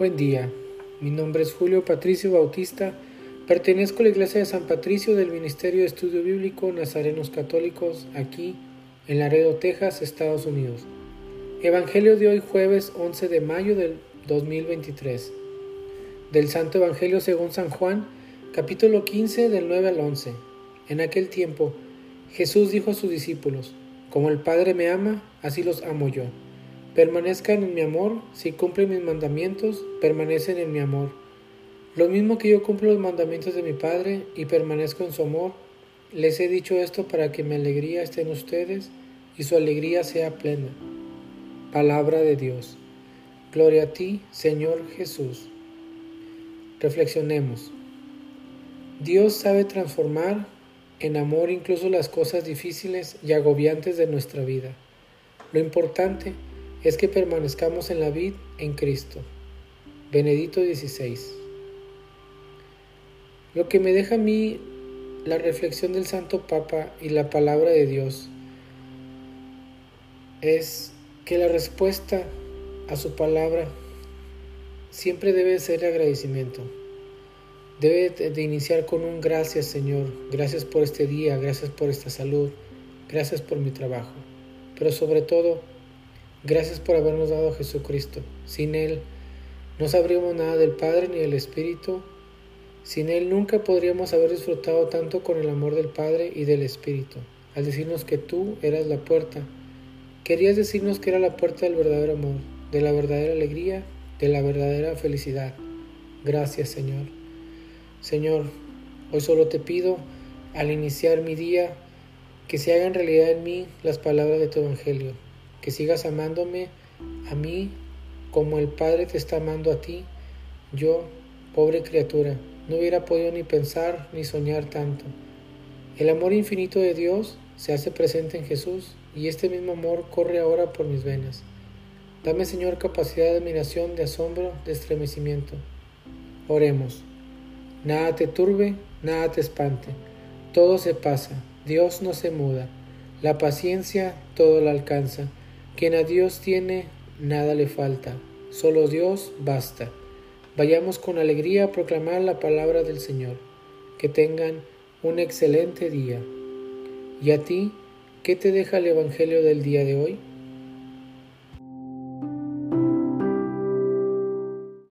Buen día, mi nombre es Julio Patricio Bautista, pertenezco a la Iglesia de San Patricio del Ministerio de Estudio Bíblico Nazarenos Católicos aquí en Laredo, Texas, Estados Unidos. Evangelio de hoy jueves 11 de mayo del 2023. Del Santo Evangelio según San Juan, capítulo 15 del 9 al 11. En aquel tiempo, Jesús dijo a sus discípulos, Como el Padre me ama, así los amo yo. Permanezcan en mi amor, si cumplen mis mandamientos, permanecen en mi amor. Lo mismo que yo cumplo los mandamientos de mi Padre y permanezco en su amor, les he dicho esto para que mi alegría esté en ustedes y su alegría sea plena. Palabra de Dios. Gloria a ti, Señor Jesús. Reflexionemos. Dios sabe transformar en amor incluso las cosas difíciles y agobiantes de nuestra vida. Lo importante es es que permanezcamos en la vid en Cristo. Benedito XVI. Lo que me deja a mí la reflexión del Santo Papa y la palabra de Dios es que la respuesta a su palabra siempre debe ser agradecimiento. Debe de iniciar con un gracias Señor, gracias por este día, gracias por esta salud, gracias por mi trabajo, pero sobre todo Gracias por habernos dado a Jesucristo. Sin Él no sabríamos nada del Padre ni del Espíritu. Sin Él nunca podríamos haber disfrutado tanto con el amor del Padre y del Espíritu. Al decirnos que tú eras la puerta, querías decirnos que era la puerta del verdadero amor, de la verdadera alegría, de la verdadera felicidad. Gracias Señor. Señor, hoy solo te pido, al iniciar mi día, que se hagan realidad en mí las palabras de tu Evangelio que sigas amándome a mí como el Padre te está amando a ti. Yo, pobre criatura, no hubiera podido ni pensar ni soñar tanto. El amor infinito de Dios se hace presente en Jesús y este mismo amor corre ahora por mis venas. Dame, Señor, capacidad de admiración, de asombro, de estremecimiento. Oremos. Nada te turbe, nada te espante. Todo se pasa, Dios no se muda. La paciencia todo la alcanza. Quien a Dios tiene, nada le falta, solo Dios basta. Vayamos con alegría a proclamar la palabra del Señor. Que tengan un excelente día. ¿Y a ti, qué te deja el Evangelio del día de hoy?